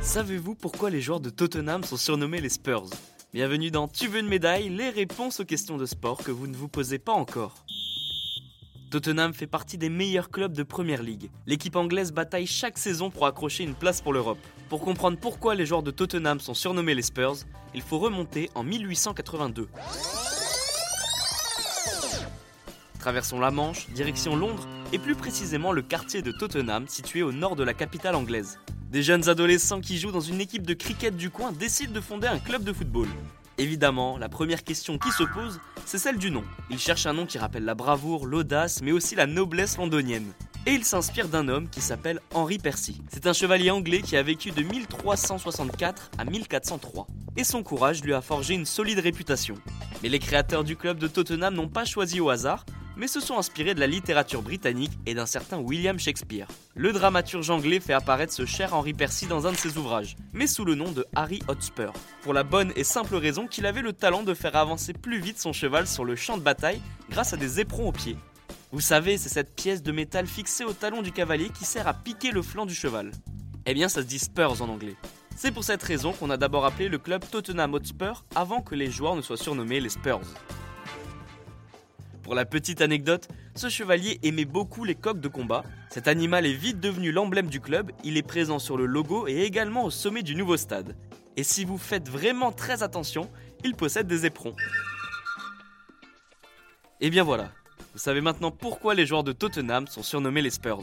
Savez-vous pourquoi les joueurs de Tottenham sont surnommés les Spurs? Bienvenue dans Tu veux une médaille? Les réponses aux questions de sport que vous ne vous posez pas encore. Tottenham fait partie des meilleurs clubs de Première League. L'équipe anglaise bataille chaque saison pour accrocher une place pour l'Europe. Pour comprendre pourquoi les joueurs de Tottenham sont surnommés les Spurs, il faut remonter en 1882. Traversons la Manche, direction Londres, et plus précisément le quartier de Tottenham situé au nord de la capitale anglaise. Des jeunes adolescents qui jouent dans une équipe de cricket du coin décident de fonder un club de football. Évidemment, la première question qui se pose, c'est celle du nom. Ils cherchent un nom qui rappelle la bravoure, l'audace, mais aussi la noblesse londonienne. Et ils s'inspirent d'un homme qui s'appelle Henry Percy. C'est un chevalier anglais qui a vécu de 1364 à 1403. Et son courage lui a forgé une solide réputation. Mais les créateurs du club de Tottenham n'ont pas choisi au hasard, mais se sont inspirés de la littérature britannique et d'un certain William Shakespeare. Le dramaturge anglais fait apparaître ce cher Henry Percy dans un de ses ouvrages, mais sous le nom de Harry Hotspur, pour la bonne et simple raison qu'il avait le talent de faire avancer plus vite son cheval sur le champ de bataille grâce à des éperons aux pieds. Vous savez, c'est cette pièce de métal fixée au talon du cavalier qui sert à piquer le flanc du cheval. Eh bien, ça se dit Spurs en anglais. C'est pour cette raison qu'on a d'abord appelé le club Tottenham Hotspur avant que les joueurs ne soient surnommés les Spurs. Pour la petite anecdote, ce chevalier aimait beaucoup les coqs de combat. Cet animal est vite devenu l'emblème du club, il est présent sur le logo et également au sommet du nouveau stade. Et si vous faites vraiment très attention, il possède des éperons. Et bien voilà, vous savez maintenant pourquoi les joueurs de Tottenham sont surnommés les Spurs.